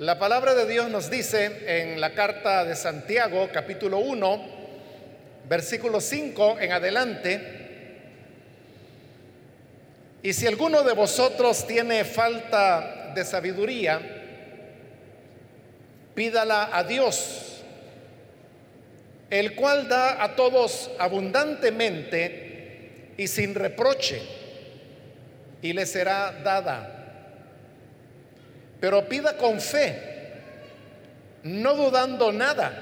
La palabra de Dios nos dice en la carta de Santiago, capítulo 1, versículo 5 en adelante, y si alguno de vosotros tiene falta de sabiduría, pídala a Dios, el cual da a todos abundantemente y sin reproche, y le será dada. Pero pida con fe, no dudando nada,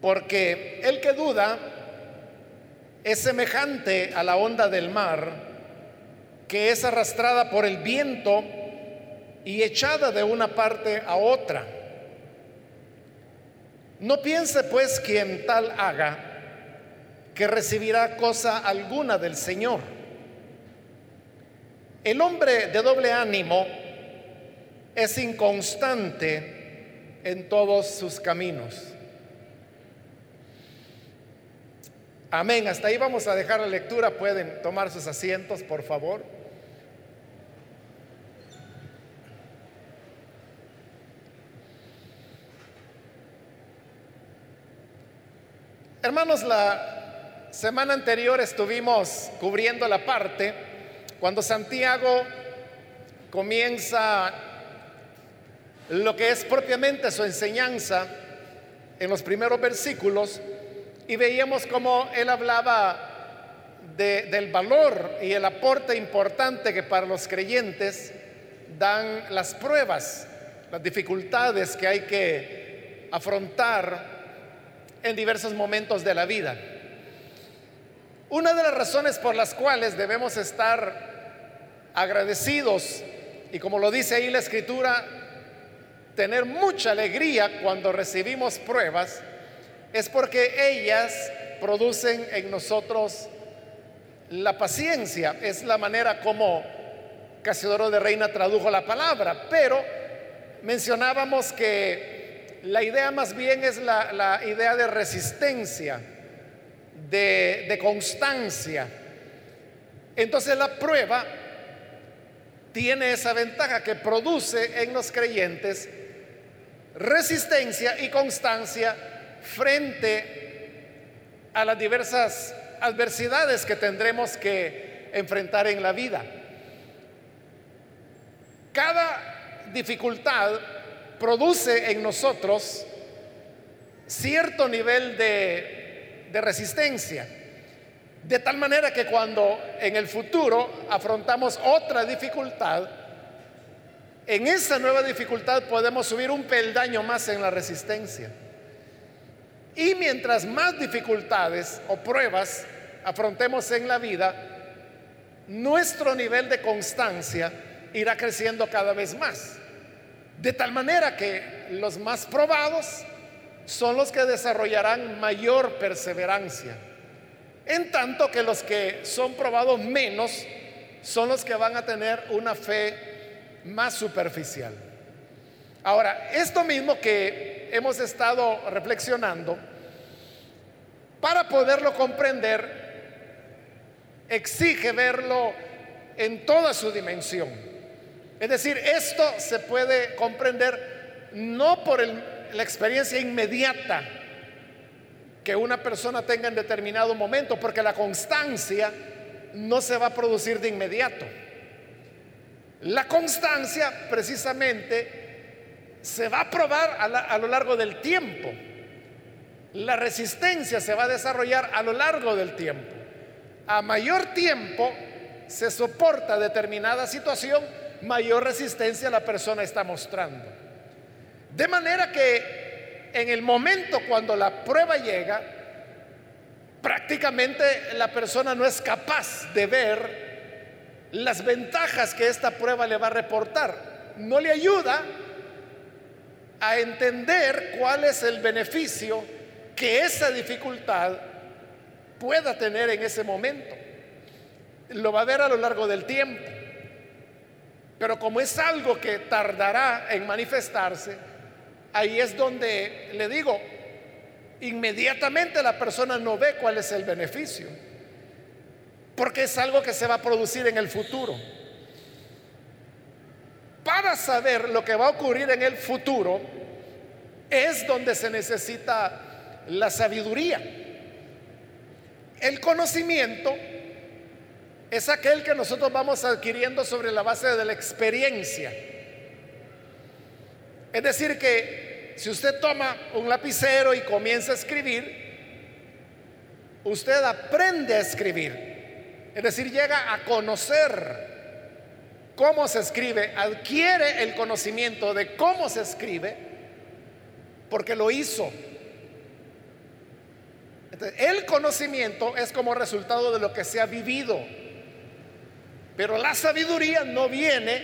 porque el que duda es semejante a la onda del mar, que es arrastrada por el viento y echada de una parte a otra. No piense pues quien tal haga que recibirá cosa alguna del Señor. El hombre de doble ánimo es inconstante en todos sus caminos. Amén. Hasta ahí vamos a dejar la lectura. Pueden tomar sus asientos, por favor. Hermanos, la semana anterior estuvimos cubriendo la parte cuando Santiago comienza lo que es propiamente su enseñanza en los primeros versículos y veíamos cómo él hablaba del valor y el aporte importante que para los creyentes dan las pruebas, las dificultades que hay que afrontar en diversos momentos de la vida. Una de las razones por las cuales debemos estar agradecidos, y como lo dice ahí la escritura, tener mucha alegría cuando recibimos pruebas es porque ellas producen en nosotros la paciencia. Es la manera como Casiodoro de Reina tradujo la palabra, pero mencionábamos que la idea más bien es la, idea de resistencia, de, de constancia. Entonces la prueba tiene esa ventaja que produce en los creyentes resistencia y constancia frente a las diversas adversidades que tendremos que enfrentar en la vida. Cada dificultad produce en nosotros cierto nivel de, de, resistencia. De tal manera que cuando en el futuro afrontamos otra dificultad, en esa nueva dificultad podemos subir un peldaño más en la resistencia. Y mientras más dificultades o pruebas afrontemos en la vida, nuestro nivel de constancia irá creciendo cada vez más. De tal manera que los más probados son los que desarrollarán mayor perseverancia. En tanto que los que son probados menos son los que van a tener una fe más superficial. Ahora, esto mismo que hemos estado reflexionando, para poderlo comprender, exige verlo en toda su dimensión. Es decir, esto se puede comprender no por la experiencia inmediata que una persona tenga en determinado momento, porque la constancia no se va a producir de inmediato. La constancia precisamente se va a probar a, lo largo del tiempo. La resistencia se va a desarrollar a lo largo del tiempo. A mayor tiempo se soporta determinada situación, mayor resistencia la persona está mostrando. De manera que en el momento cuando la prueba llega, prácticamente la persona no es capaz de ver las ventajas que esta prueba le va a reportar. No le ayuda a entender cuál es el beneficio que esa dificultad pueda tener en ese momento. Lo va a ver a lo largo del tiempo. Pero como es algo que tardará en manifestarse, ahí es donde le digo, inmediatamente la persona no ve cuál es el beneficio porque es algo que se va a producir en el futuro. para saber lo que va a ocurrir en el futuro es donde se necesita la sabiduría. El conocimiento es aquel que nosotros vamos adquiriendo sobre la base de la experiencia. Es decir, que si usted toma un lapicero y comienza a escribir, usted aprende a escribir. Es decir, llega a conocer cómo se escribe, adquiere el conocimiento de cómo se escribe, porque lo hizo. el conocimiento es como resultado de lo que se ha vivido. Pero la sabiduría no viene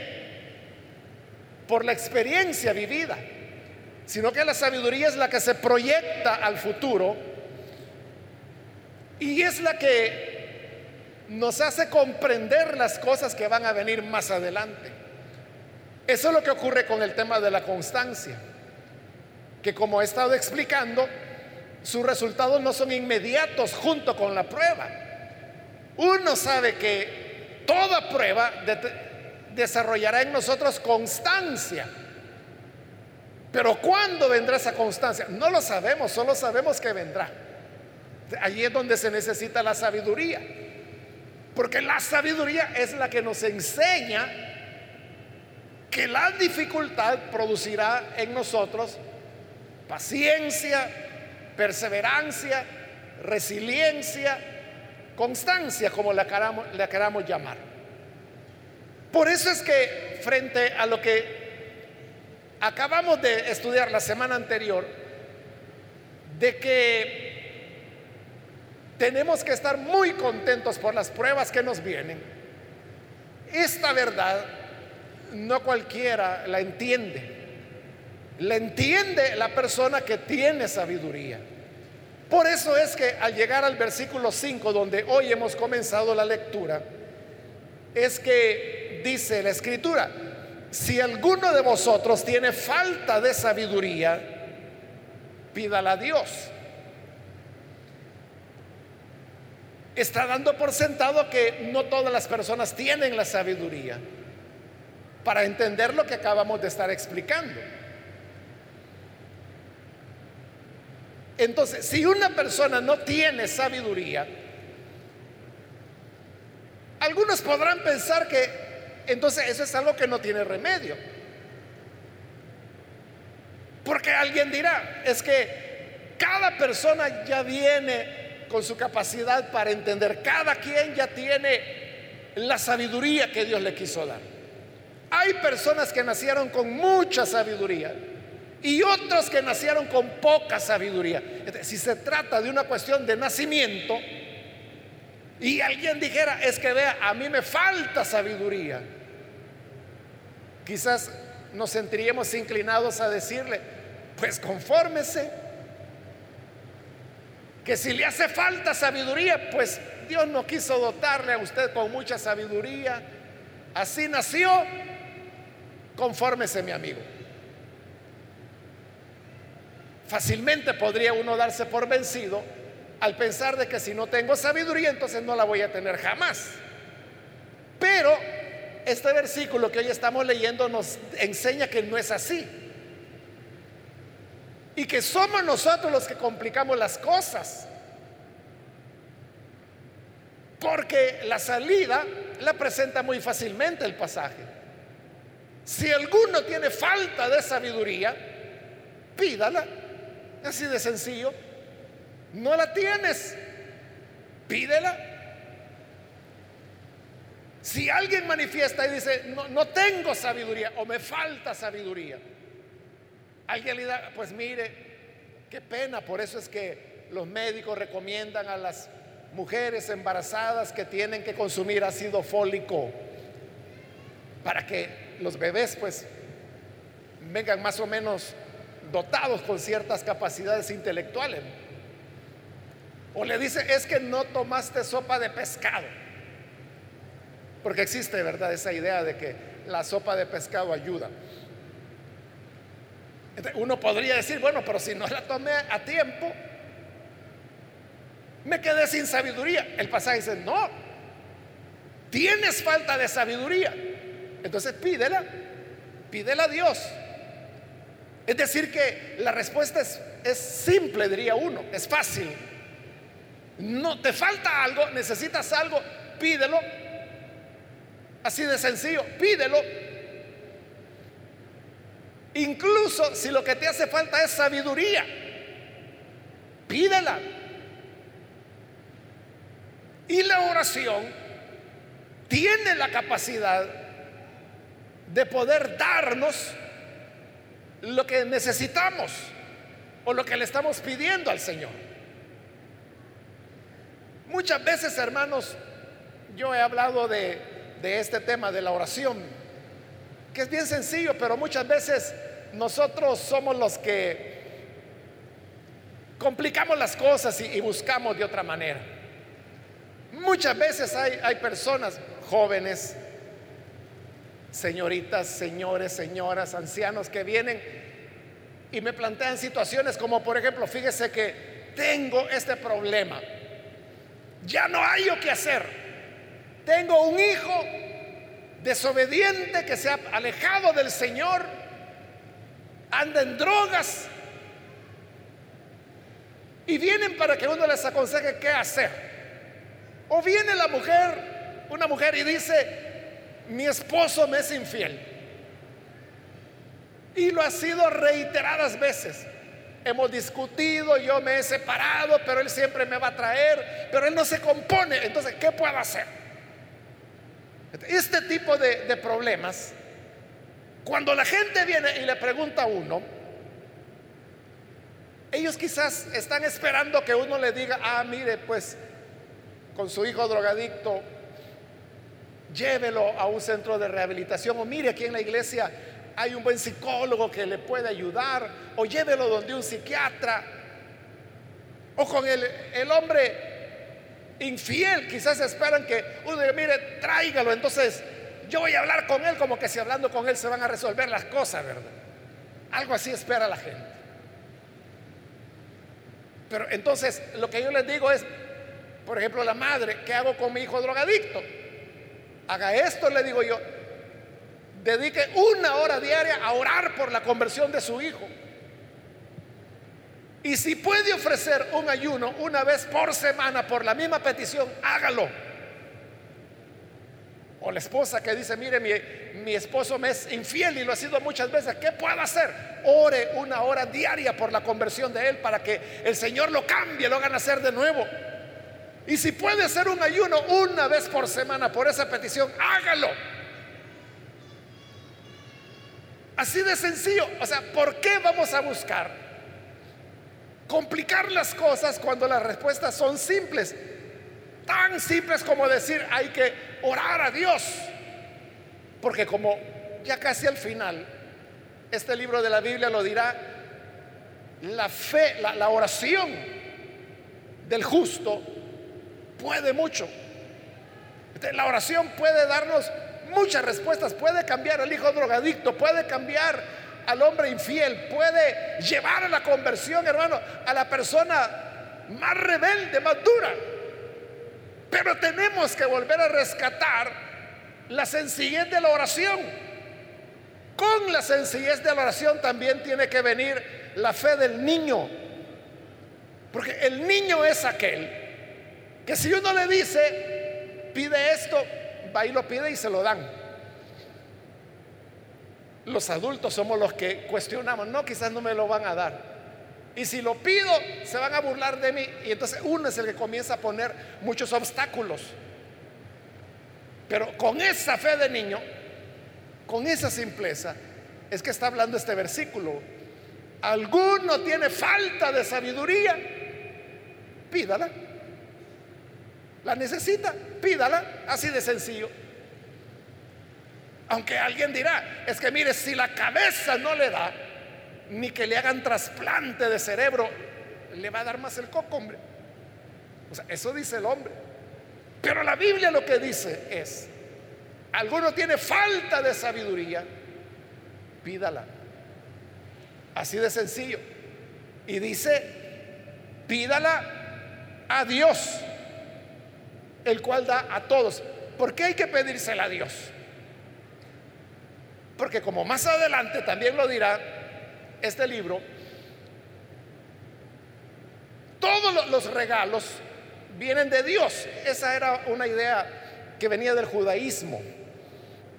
por la experiencia vivida, sino que la sabiduría es la que se proyecta al futuro y es la que nos hace comprender las cosas que van a venir más adelante. Eso es lo que ocurre con el tema de la constancia, que como he estado explicando, sus resultados no son inmediatos junto con la prueba. Uno sabe que toda prueba desarrollará en nosotros constancia. Pero ¿cuándo vendrá esa constancia? No lo sabemos, solo sabemos que vendrá. Allí es donde se necesita la sabiduría. Porque la sabiduría es la que nos enseña que la dificultad producirá en nosotros paciencia, perseverancia, resiliencia, constancia, como la queramos, la queramos llamar. Por eso es que frente a lo que acabamos de estudiar la semana anterior, de que tenemos que estar muy contentos por las pruebas que nos vienen. Esta verdad no cualquiera la entiende. La entiende la persona que tiene sabiduría. Por eso es que al llegar al versículo 5, donde hoy hemos comenzado la lectura, es que dice la escritura, si alguno de vosotros tiene falta de sabiduría, pídala a Dios está dando por sentado que no todas las personas tienen la sabiduría para entender lo que acabamos de estar explicando. Entonces, si una persona no tiene sabiduría, algunos podrán pensar que entonces eso es algo que no tiene remedio. Porque alguien dirá, es que cada persona ya viene con su capacidad para entender. Cada quien ya tiene la sabiduría que Dios le quiso dar. Hay personas que nacieron con mucha sabiduría y otros que nacieron con poca sabiduría. Si se trata de una cuestión de nacimiento y alguien dijera, es que vea, a mí me falta sabiduría, quizás nos sentiríamos inclinados a decirle, pues confórmese que si le hace falta sabiduría, pues Dios no quiso dotarle a usted con mucha sabiduría. Así nació, confórmese mi amigo. Fácilmente podría uno darse por vencido al pensar de que si no tengo sabiduría, entonces no la voy a tener jamás. Pero este versículo que hoy estamos leyendo nos enseña que no es así. Y que somos nosotros los que complicamos las cosas. Porque la salida la presenta muy fácilmente el pasaje. Si alguno tiene falta de sabiduría, pídala. Así de sencillo. No la tienes, pídela. Si alguien manifiesta y dice, no, no tengo sabiduría o me falta sabiduría, Alguien le da, pues mire, qué pena, por eso es que los médicos recomiendan a las mujeres embarazadas que tienen que consumir ácido fólico para que los bebés pues vengan más o menos dotados con ciertas capacidades intelectuales. O le dice, es que no tomaste sopa de pescado. Porque existe, ¿verdad? Esa idea de que la sopa de pescado ayuda. Uno podría decir, bueno, pero si no la tomé a tiempo, me quedé sin sabiduría. El pasaje dice, no, tienes falta de sabiduría. Entonces pídela. pídela a Dios. Es decir, que la respuesta es, es simple, diría uno, es fácil. No te falta algo, necesitas algo, pídelo. Así de sencillo, pídelo. Incluso si lo que te hace falta es sabiduría, pídela. Y la oración tiene la capacidad de poder darnos lo que necesitamos o lo que le estamos pidiendo al Señor. Muchas veces, hermanos, yo he hablado de, este tema de la oración, que es bien sencillo, pero muchas veces nosotros somos los que complicamos las cosas y, buscamos de otra manera. Muchas veces hay, hay personas jóvenes, señoritas, señores, señoras, ancianos que vienen y me plantean situaciones como por ejemplo, fíjese que tengo este problema, ya no hay lo que hacer, tengo un hijo desobediente que se ha alejado del Señor, anda en drogas y vienen para que uno les aconseje qué hacer. O viene la mujer, una mujer y dice, mi esposo me es infiel. Y lo ha sido reiteradas veces. Hemos discutido, yo me he separado, pero él siempre me va a traer, pero él no se compone. Entonces, ¿qué puedo hacer? Este tipo de, problemas, cuando la gente viene y le pregunta a uno, ellos quizás están esperando que uno le diga, ah, mire, pues con su hijo drogadicto llévelo a un centro de rehabilitación o mire aquí en la iglesia hay un buen psicólogo que le puede ayudar o llévelo donde un psiquiatra o con el, el hombre infiel quizás esperan que uno diga mire tráigalo entonces yo voy a hablar con él como que si hablando con él se van a resolver las cosas verdad algo así espera la gente pero entonces lo que yo les digo es por ejemplo la madre ¿qué hago con mi hijo drogadicto? haga esto, le digo yo. Dedique una hora diaria a orar por la conversión de su hijo. Y si puede ofrecer un ayuno una vez por semana por la misma petición, hágalo. O la esposa que dice, mire, mi, mi, esposo me es infiel y lo ha sido muchas veces, ¿qué puedo hacer? Ore una hora diaria por la conversión de él para que el Señor lo cambie, lo haga nacer de nuevo. Y si puede hacer un ayuno una vez por semana por esa petición, hágalo. Así de sencillo. O sea, ¿por qué vamos a buscar complicar las cosas cuando las respuestas son simples? Tan simples como decir, hay que orar a Dios. Porque como ya casi al final, este libro de la Biblia lo dirá, la fe, la, oración del justo puede mucho. La oración puede darnos muchas respuestas, puede cambiar al hijo drogadicto, puede cambiar al hombre infiel, puede llevar a la conversión, hermano, a la persona más rebelde, más dura. Pero tenemos que volver a rescatar la sencillez de la oración. Con la sencillez de la oración también tiene que venir la fe del niño. Porque el niño es aquel que si uno le dice, pide esto, va y lo pide y se lo dan. Los adultos somos los que cuestionamos, no, quizás no me lo van a dar. Y si lo pido, se van a burlar de mí. Y entonces uno es el que comienza a poner muchos obstáculos. Pero con esa fe de niño, con esa simpleza, es que está hablando este versículo. Alguno tiene falta de sabiduría, pídala. La necesita, pídala, así de sencillo. Aunque alguien dirá, es que mire, si la cabeza no le da, ni que le hagan trasplante de cerebro, le va a dar más el coco, hombre. O sea, eso dice el hombre. Pero la Biblia lo que dice es, alguno tiene falta de sabiduría, pídala. Así de sencillo. Y dice, pídala a Dios el cual da a todos. ¿Por qué hay que pedírsela a Dios? Porque como más adelante también lo dirá este libro, todos los regalos vienen de Dios. Esa era una idea que venía del judaísmo.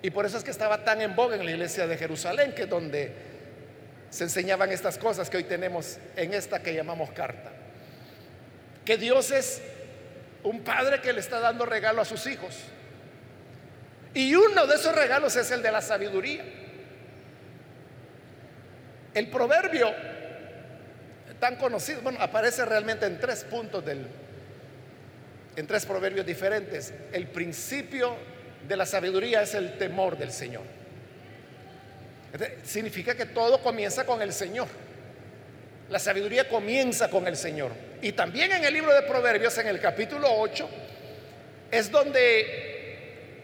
Y por eso es que estaba tan en boga en la iglesia de Jerusalén, que es donde se enseñaban estas cosas que hoy tenemos en esta que llamamos carta. Que Dios es un padre que le está dando regalo a sus hijos. Y uno de esos regalos es el de la sabiduría. El proverbio tan conocido, bueno, aparece realmente en tres puntos del, en tres proverbios diferentes. El principio de la sabiduría es el temor del Señor. significa que todo comienza con el Señor. La sabiduría comienza con el Señor. Y también en el libro de Proverbios, en el capítulo 8, es donde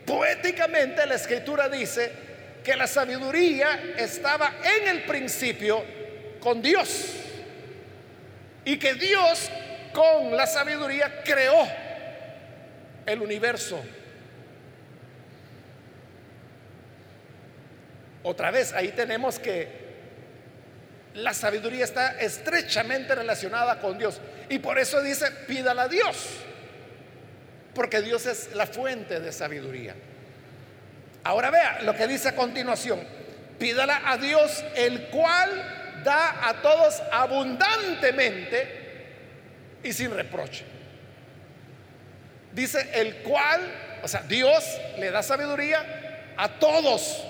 poéticamente la escritura dice que la sabiduría estaba en el principio con Dios. Y que Dios con la sabiduría creó el universo. Otra vez, ahí tenemos que la sabiduría está estrechamente relacionada con Dios. Y por eso dice, pídala a Dios. Porque Dios es la fuente de sabiduría. Ahora vea lo que dice a continuación. Pídala a Dios, el cual da a todos abundantemente y sin reproche. Dice el cual, o sea, Dios le da sabiduría a todos.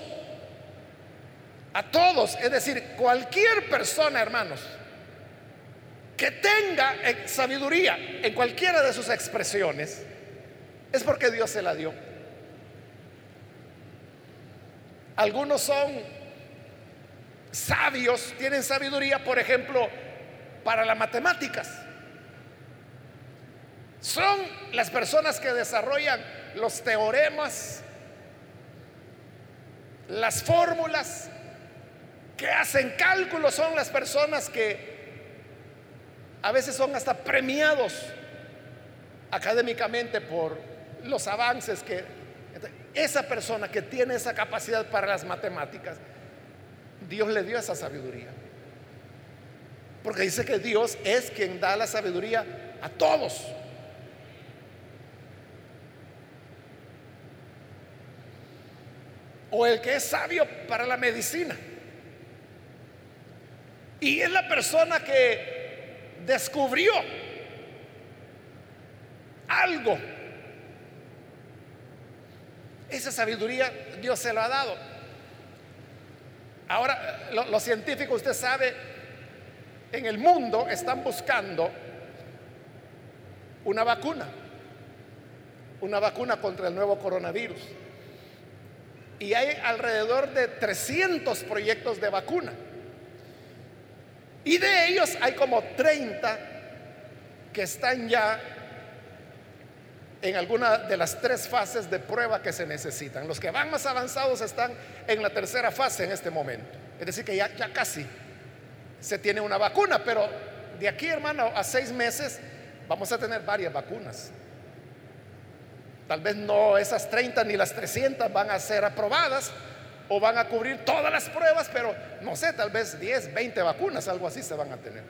A todos, es decir, cualquier persona, hermanos, que tenga sabiduría en cualquiera de sus expresiones, es porque Dios se la dio. Algunos son sabios, tienen sabiduría, por ejemplo, para las matemáticas. Son las personas que desarrollan los teoremas, las fórmulas, que hacen cálculos, son las personas que a veces son hasta premiados académicamente por los avances que esa persona que tiene esa capacidad para las matemáticas, Dios le dio esa sabiduría. Porque dice que Dios es quien da la sabiduría a todos. O el que es sabio para la medicina. Y es la persona que descubrió algo. Esa sabiduría Dios se lo ha dado. Ahora, los científicos, usted sabe, en el mundo están buscando una vacuna, una vacuna contra el nuevo coronavirus. Y hay alrededor de 300 proyectos de vacuna. Y de ellos hay como 30 que están ya en alguna de las tres fases de prueba que se necesitan. Los que van más avanzados están en la tercera fase en este momento. Es decir, que ya, ya casi se tiene una vacuna, pero de aquí, hermano, a seis meses vamos a tener varias vacunas. Tal vez no esas 30 ni las 300 van a ser aprobadas, o van a cubrir todas las pruebas, pero no sé, tal vez 10, 20 vacunas, algo así se van a tener.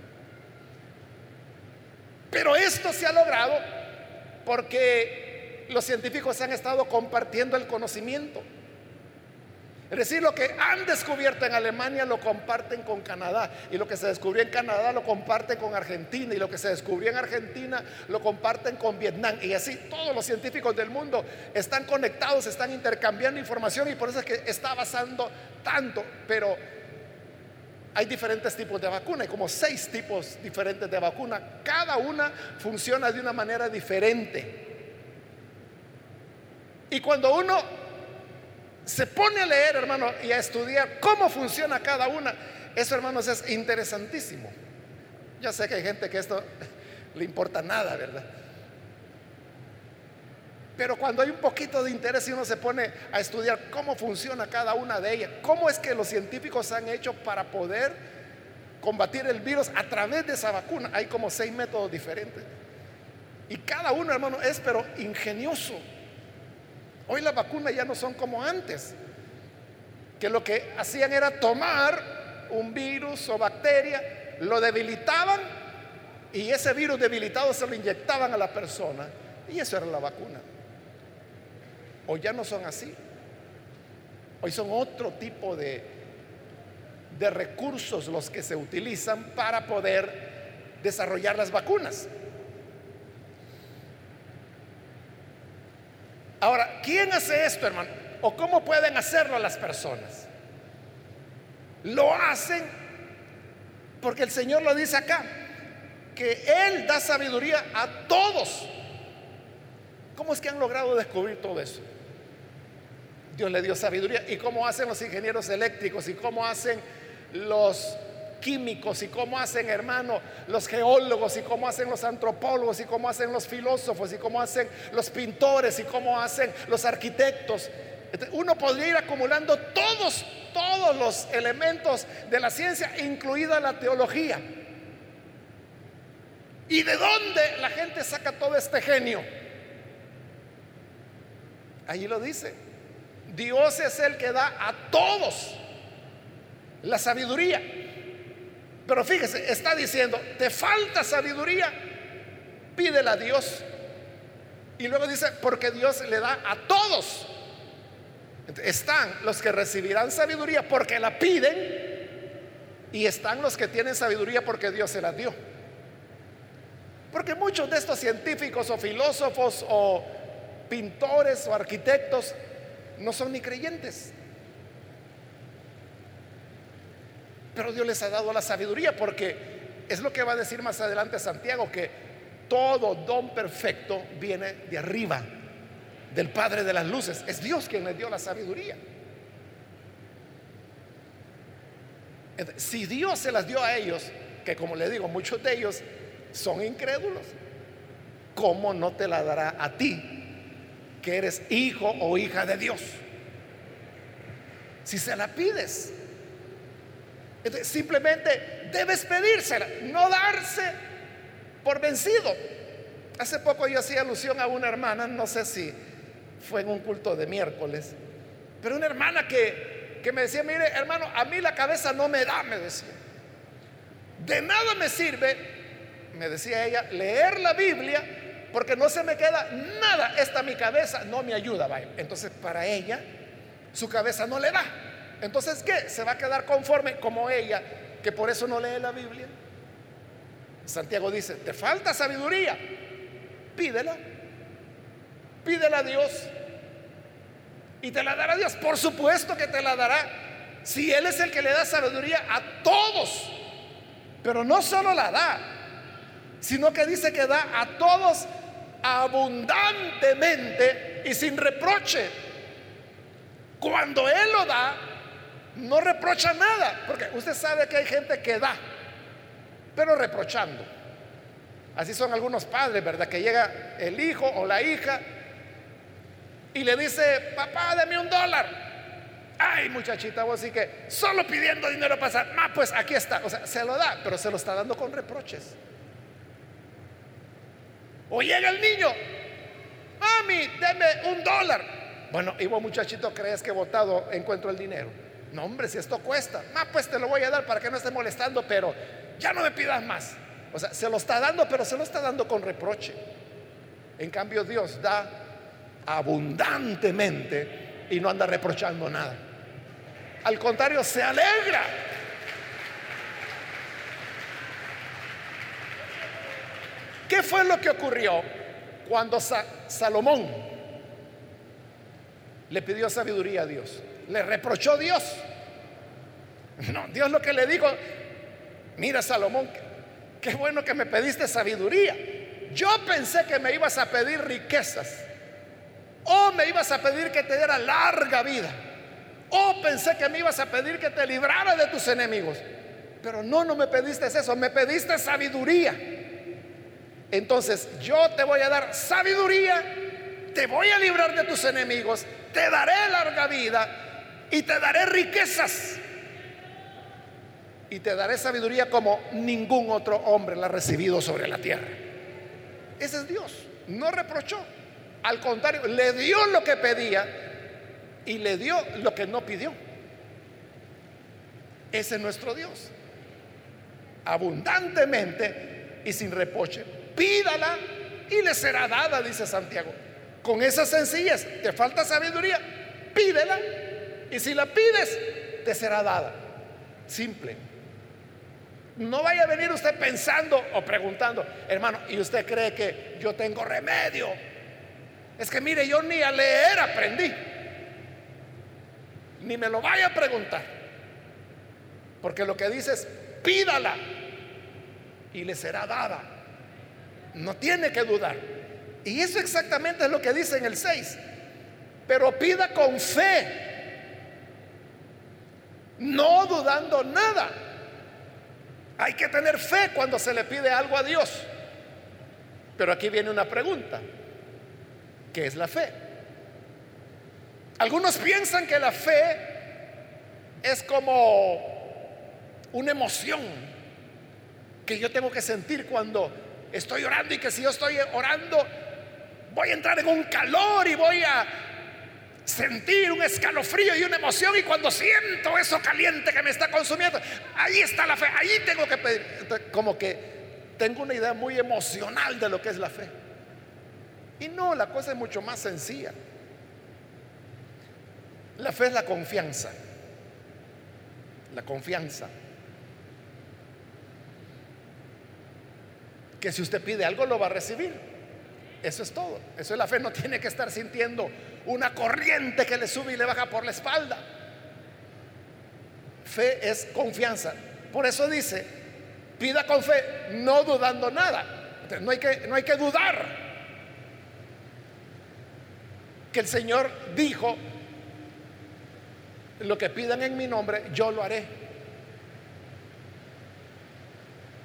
Pero esto se ha logrado porque los científicos han estado compartiendo el conocimiento. Es decir, lo que han descubierto en Alemania lo comparten con Canadá. Y lo que se descubrió en Canadá lo comparten con Argentina. Y lo que se descubrió en Argentina lo comparten con Vietnam. Y así todos los científicos del mundo están conectados, están intercambiando información. Y por eso es que está avanzando tanto. Pero hay diferentes tipos de vacuna. Hay como seis tipos diferentes de vacuna. Cada una funciona de una manera diferente. Y cuando uno se pone a leer, hermano, y a estudiar cómo funciona cada una, eso, hermanos, es interesantísimo. Ya sé que hay gente que esto le importa nada, ¿verdad? Pero cuando hay un poquito de interés y uno se pone a estudiar cómo funciona cada una de ellas, cómo es que los científicos han hecho para poder combatir el virus a través de esa vacuna, hay como seis métodos diferentes. Y cada uno, hermano, es pero ingenioso. Hoy las vacunas ya no son como antes. que lo que hacían era tomar un virus o bacteria, lo debilitaban y ese virus debilitado se lo inyectaban a la persona y eso era la vacuna. Hoy ya no son así. Hoy son otro tipo de, de recursos los que se utilizan para poder desarrollar las vacunas. Ahora, ¿quién hace esto, hermano? ¿O cómo pueden hacerlo las personas? Lo hacen porque el Señor lo dice acá, que Él da sabiduría a todos. ¿Cómo es que han logrado descubrir todo eso? Dios le dio sabiduría. ¿Y cómo hacen los ingenieros eléctricos? ¿Y cómo hacen los químicos? ¿Y cómo hacen, hermano, los geólogos? ¿Y cómo hacen los antropólogos? ¿Y cómo hacen los filósofos? ¿Y cómo hacen los pintores? ¿Y cómo hacen los arquitectos? Uno podría ir acumulando todos, todos los elementos de la ciencia, incluida la teología. ¿Y de dónde la gente saca todo este genio? Allí lo dice. Dios es el que da a todos la sabiduría. Pero fíjese, está diciendo, te falta sabiduría, pídela a Dios. Y luego dice, porque Dios le da a todos. Están los que recibirán sabiduría porque la piden y están los que tienen sabiduría porque Dios se la dio. Porque muchos de estos científicos o filósofos o pintores o arquitectos no son ni creyentes. Pero Dios les ha dado la sabiduría porque es lo que va a decir más adelante Santiago, que todo don perfecto viene de arriba, del Padre de las Luces. Es Dios quien les dio la sabiduría. Si Dios se las dio a ellos, que como le digo, muchos de ellos son incrédulos, ¿cómo no te la dará a ti que eres hijo o hija de Dios. Si se la pides, simplemente debes pedírsela, no darse por vencido. Hace poco yo hacía alusión a una hermana, no sé si fue en un culto de miércoles, pero una hermana que, que me decía, mire hermano, a mí la cabeza no me da, me decía. De nada me sirve, me decía ella, leer la Biblia porque no se me queda nada. Esta mi cabeza no me ayuda. Entonces, para ella, su cabeza no le da. Entonces, ¿qué? Se va a quedar conforme como ella, que por eso no lee la Biblia. Santiago dice, te falta sabiduría, pídela, pídela a Dios y te la dará Dios. Por supuesto que te la dará si Él es el que le da sabiduría a todos, pero no solo la da, sino que dice que da a todos abundantemente y sin reproche. Cuando Él lo da, no reprocha nada, porque usted sabe que hay gente que da, pero reprochando. Así son algunos padres, ¿verdad? Que llega el hijo o la hija y le dice, papá, dame un dólar. Ay, muchachita, vos sí que solo pidiendo dinero pasa. Ah, pues aquí está. O sea, se lo da, pero se lo está dando con reproches. O llega el niño, mami, deme un dólar. Bueno, y vos muchachito crees que votado encuentro el dinero. No, hombre, si esto cuesta, ah, pues te lo voy a dar para que no esté molestando, pero ya no me pidas más. O sea, se lo está dando, pero se lo está dando con reproche. En cambio, Dios da abundantemente y no anda reprochando nada. Al contrario, se alegra ¿Qué fue lo que ocurrió cuando Salomón le pidió sabiduría a Dios? Le reprochó Dios. No, Dios lo que le dijo, mira Salomón, qué bueno que me pediste sabiduría. Yo pensé que me ibas a pedir riquezas. O me ibas a pedir que te diera larga vida. O pensé que me ibas a pedir que te librara de tus enemigos. Pero no, no me pediste eso, me pediste sabiduría. Entonces yo te voy a dar sabiduría, te voy a librar de tus enemigos, te daré larga vida y te daré riquezas. Y te daré sabiduría como ningún otro hombre la ha recibido sobre la tierra. Ese es Dios. No reprochó. Al contrario, le dio lo que pedía y le dio lo que no pidió. Ese es nuestro Dios. Abundantemente y sin reproche. Pídala y le será dada, dice Santiago. Con esas sencillas, te falta sabiduría, pídela. Y si la pides, te será dada. Simple. No vaya a venir usted pensando o preguntando, hermano, ¿y usted cree que yo tengo remedio? Es que mire, yo ni a leer aprendí. Ni me lo vaya a preguntar. Porque lo que dice es, pídala y le será dada. No tiene que dudar. Y eso exactamente es lo que dice en el 6. Pero pida con fe, no dudando nada. Hay que tener fe cuando se le pide algo a Dios. Pero aquí viene una pregunta. ¿Qué es la fe? Algunos piensan que la fe es como una emoción que yo tengo que sentir cuando estoy orando y que si yo estoy orando voy a entrar en un calor y voy a sentir un escalofrío y una emoción y cuando siento eso caliente que me está consumiendo, ahí está la fe, ahí tengo que pedir, como que tengo una idea muy emocional de lo que es la fe. Y no, la cosa es mucho más sencilla. La fe es la confianza. La confianza. Que si usted pide algo lo va a recibir. Eso es todo. Eso es la fe. No tiene que estar sintiendo una corriente que le sube y le baja por la espalda. Fe es confianza. Por eso dice, pida con fe, no dudando nada. no hay que, no hay que dudar. Que el Señor dijo, lo que pidan en mi nombre, yo lo haré.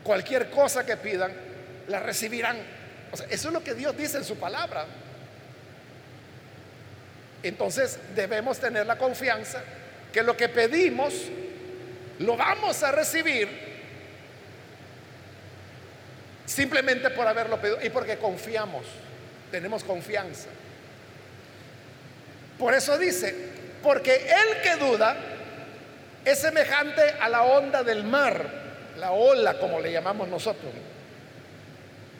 Cualquier cosa que pidan, la recibirán. eso es lo que Dios dice en su palabra. Entonces debemos tener la confianza que lo que pedimos lo vamos a recibir simplemente por haberlo pedido y porque confiamos, tenemos confianza. Por eso dice, porque el que duda es semejante a la onda del mar, la ola como le llamamos nosotros.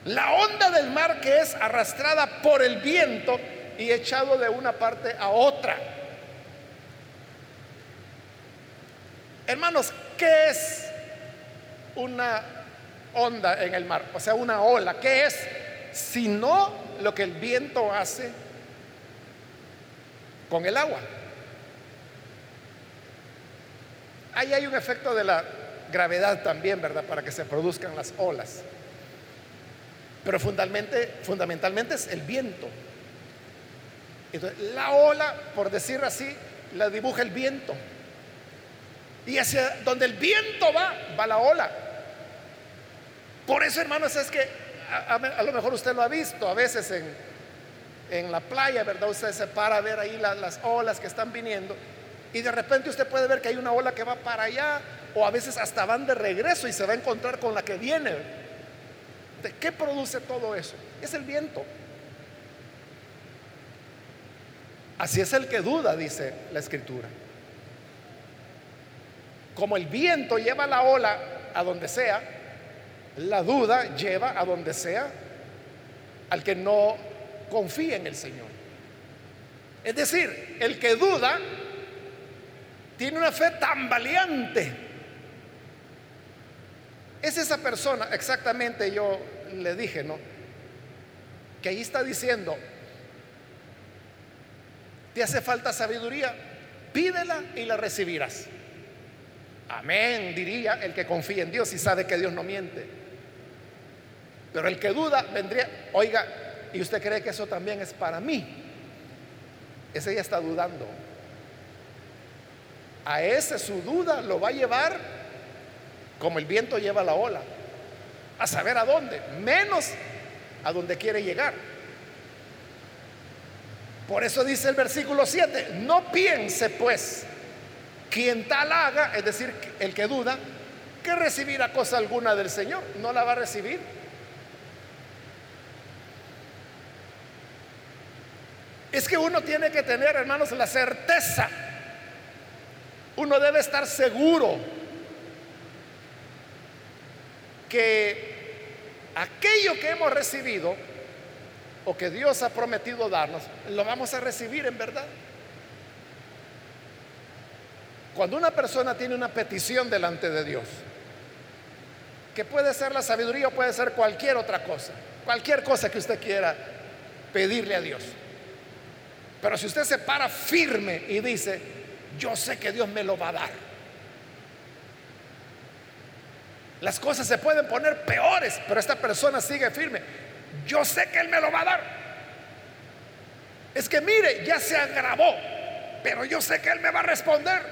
La onda del mar que es arrastrada por el viento y echado de una parte a otra. Hermanos, ¿qué es una onda en el mar? O sea, una ola. ¿Qué es? Sino lo que el viento hace con el agua. Ahí hay un efecto de la gravedad también, ¿verdad? Para que se produzcan las olas. Pero fundamentalmente, fundamentalmente es el viento. Entonces, la ola, por decir así, la dibuja el viento. Y hacia donde el viento va, va la ola. Por eso, hermanos, es que a, lo mejor usted lo ha visto a veces en, en la playa, ¿verdad? Usted se para a ver ahí las olas que están viniendo y de repente usted puede ver que hay una ola que va para allá o a veces hasta van de regreso y se va a encontrar con la que viene. ¿De qué produce todo eso? Es el viento. Así es el que duda, dice la escritura. Como el viento lleva la ola a donde sea, la duda lleva a donde sea al que no confía en el Señor. Es decir, el que duda tiene una fe tan valiente. Es esa persona, exactamente yo le dije, ¿no? Que ahí está diciendo, ¿Te hace falta sabiduría? Pídela y la recibirás. Amén, diría el que confía en Dios y sabe que Dios no miente. Pero el que duda vendría, oiga, ¿y usted cree que eso también es para mí? Ese ya está dudando. A ese su duda lo va a llevar como el viento lleva la ola, a saber a dónde, menos a donde quiere llegar. Por eso dice el versículo 7, no piense pues quien tal haga, es decir, el que duda, que recibirá cosa alguna del Señor, no la va a recibir. Es que uno tiene que tener, hermanos, la certeza. Uno debe estar seguro que aquello que hemos recibido o que Dios ha prometido darnos, lo vamos a recibir en verdad. Cuando una persona tiene una petición delante de Dios, que puede ser la sabiduría o puede ser cualquier otra cosa, cualquier cosa que usted quiera pedirle a Dios. Pero si usted se para firme y dice, yo sé que Dios me lo va a dar. Las cosas se pueden poner peores, pero esta persona sigue firme. Yo sé que Él me lo va a dar. Es que mire, ya se agravó, pero yo sé que Él me va a responder.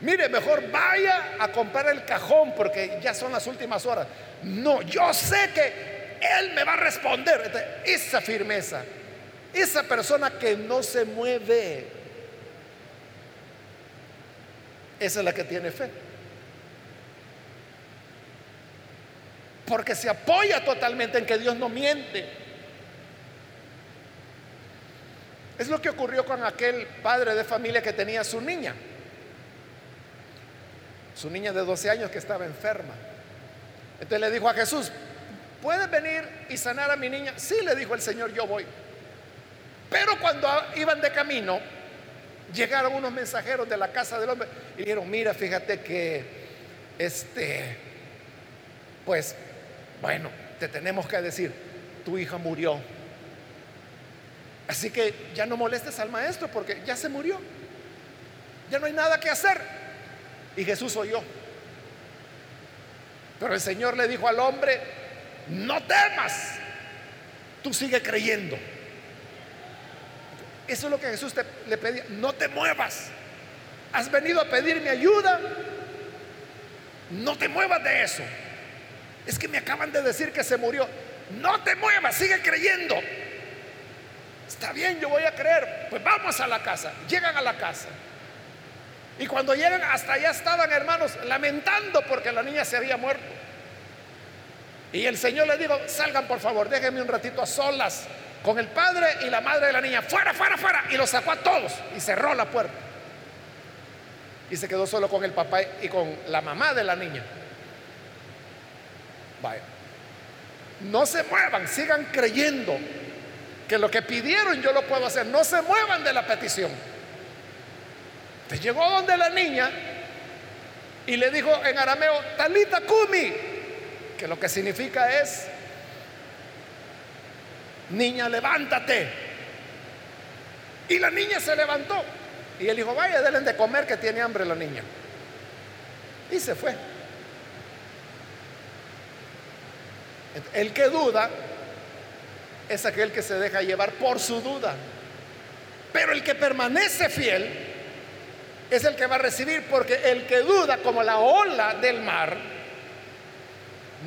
Mire, mejor vaya a comprar el cajón porque ya son las últimas horas. No, yo sé que Él me va a responder. Esa firmeza, esa persona que no se mueve, esa es la que tiene fe. Porque se apoya totalmente en que Dios no miente. Es lo que ocurrió con aquel padre de familia que tenía su niña. Su niña de 12 años que estaba enferma. Entonces le dijo a Jesús, ¿puedes venir y sanar a mi niña? Sí, le dijo el Señor, yo voy. Pero cuando iban de camino, llegaron unos mensajeros de la casa del hombre y dijeron, mira, fíjate que, este, pues bueno, te tenemos que decir, tu hija murió. Así que ya no molestes al maestro porque ya se murió. Ya no hay nada que hacer. Y Jesús oyó. Pero el Señor le dijo al hombre, no temas, tú sigue creyendo. Eso es lo que Jesús le pedía, no te muevas. Has venido a pedirme ayuda, no te muevas de eso. Es que me acaban de decir que se murió. No te muevas, sigue creyendo. Está bien, yo voy a creer. Pues vamos a la casa. Llegan a la casa. Y cuando llegan, hasta allá estaban hermanos lamentando porque la niña se había muerto. Y el Señor le dijo, salgan por favor, déjenme un ratito a solas con el padre y la madre de la niña. Fuera, fuera, fuera. Y los sacó a todos y cerró la puerta. Y se quedó solo con el papá y con la mamá de la niña. No se muevan, sigan creyendo que lo que pidieron yo lo puedo hacer. No se muevan de la petición. Te llegó donde la niña y le dijo en arameo, Talita Kumi, que lo que significa es, niña, levántate. Y la niña se levantó. Y él dijo, vaya, denle de comer que tiene hambre la niña. Y se fue. El que duda es aquel que se deja llevar por su duda. Pero el que permanece fiel es el que va a recibir, porque el que duda como la ola del mar,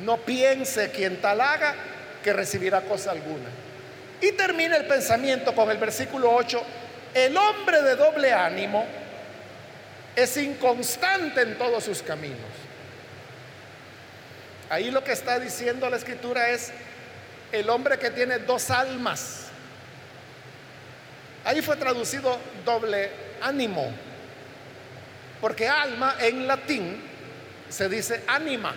no piense quien tal haga que recibirá cosa alguna. Y termina el pensamiento con el versículo 8, el hombre de doble ánimo es inconstante en todos sus caminos. Ahí lo que está diciendo la escritura es el hombre que tiene dos almas. Ahí fue traducido doble ánimo, porque alma en latín se dice ánima.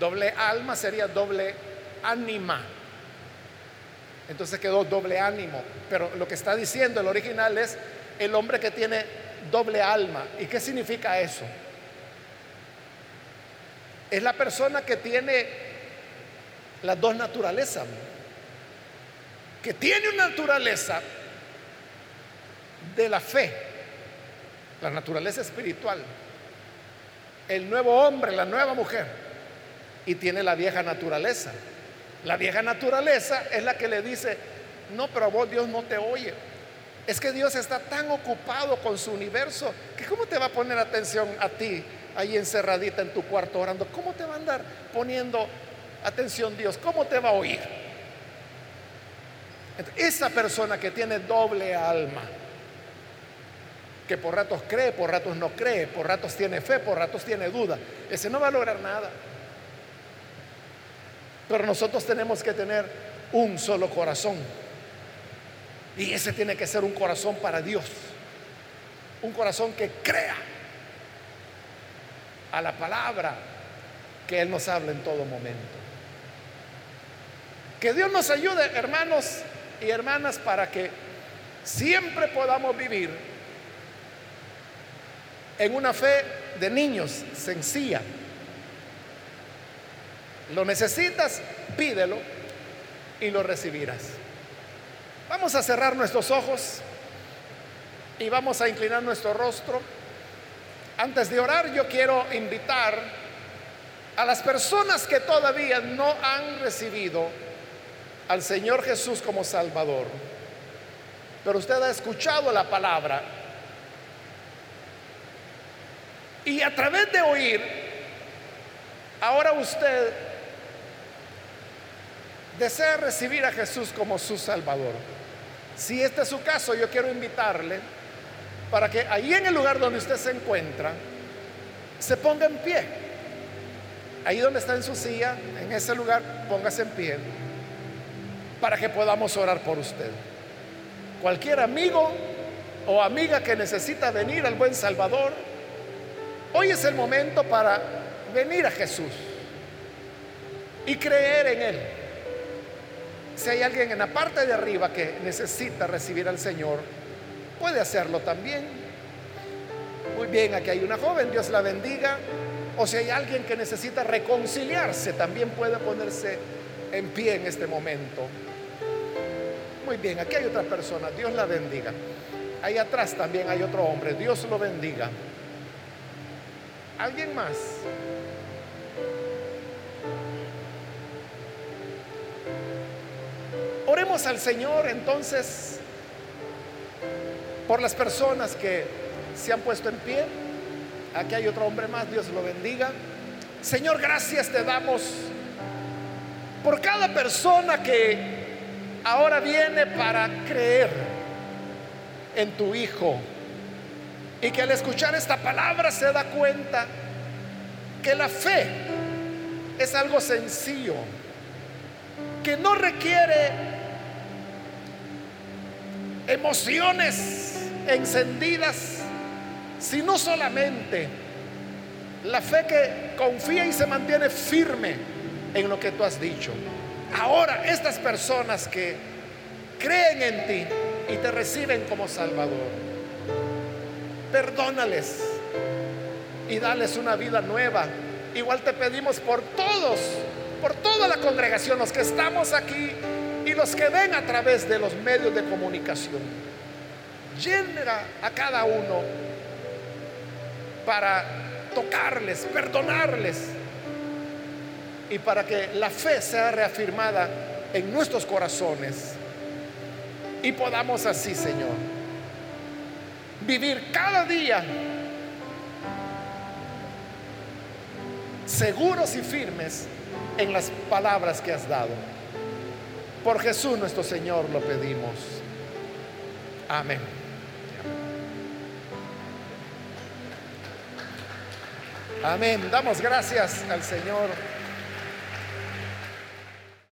Doble alma sería doble ánima. Entonces quedó doble ánimo. Pero lo que está diciendo el original es el hombre que tiene doble alma. ¿Y qué significa eso? Es la persona que tiene las dos naturalezas. Que tiene una naturaleza de la fe, la naturaleza espiritual. El nuevo hombre, la nueva mujer. Y tiene la vieja naturaleza. La vieja naturaleza es la que le dice, no, pero vos Dios no te oye. Es que Dios está tan ocupado con su universo que ¿cómo te va a poner atención a ti ahí encerradita en tu cuarto orando, ¿cómo te va a andar poniendo atención Dios? ¿Cómo te va a oír? Esa persona que tiene doble alma, que por ratos cree, por ratos no cree, por ratos tiene fe, por ratos tiene duda, ese no va a lograr nada. Pero nosotros tenemos que tener un solo corazón. Y ese tiene que ser un corazón para Dios. Un corazón que crea a la palabra que Él nos habla en todo momento. Que Dios nos ayude, hermanos y hermanas, para que siempre podamos vivir en una fe de niños sencilla. Lo necesitas, pídelo y lo recibirás. Vamos a cerrar nuestros ojos y vamos a inclinar nuestro rostro. Antes de orar, yo quiero invitar a las personas que todavía no han recibido al Señor Jesús como Salvador, pero usted ha escuchado la palabra y a través de oír, ahora usted desea recibir a Jesús como su Salvador. Si este es su caso, yo quiero invitarle para que ahí en el lugar donde usted se encuentra, se ponga en pie. Ahí donde está en su silla, en ese lugar, póngase en pie para que podamos orar por usted. Cualquier amigo o amiga que necesita venir al buen Salvador, hoy es el momento para venir a Jesús y creer en Él. Si hay alguien en la parte de arriba que necesita recibir al Señor, puede hacerlo también. Muy bien, aquí hay una joven, Dios la bendiga. O si hay alguien que necesita reconciliarse, también puede ponerse en pie en este momento. Muy bien, aquí hay otra persona, Dios la bendiga. Ahí atrás también hay otro hombre, Dios lo bendiga. ¿Alguien más? Oremos al Señor entonces por las personas que se han puesto en pie. Aquí hay otro hombre más, Dios lo bendiga. Señor, gracias te damos por cada persona que ahora viene para creer en tu Hijo y que al escuchar esta palabra se da cuenta que la fe es algo sencillo, que no requiere emociones encendidas, sino solamente la fe que confía y se mantiene firme en lo que tú has dicho. Ahora, estas personas que creen en ti y te reciben como Salvador, perdónales y dales una vida nueva. Igual te pedimos por todos, por toda la congregación, los que estamos aquí y los que ven a través de los medios de comunicación. Llega a cada uno para tocarles, perdonarles y para que la fe sea reafirmada en nuestros corazones y podamos así, Señor, vivir cada día seguros y firmes en las palabras que has dado. Por Jesús nuestro Señor lo pedimos. Amén. Amén. Damos gracias al Señor.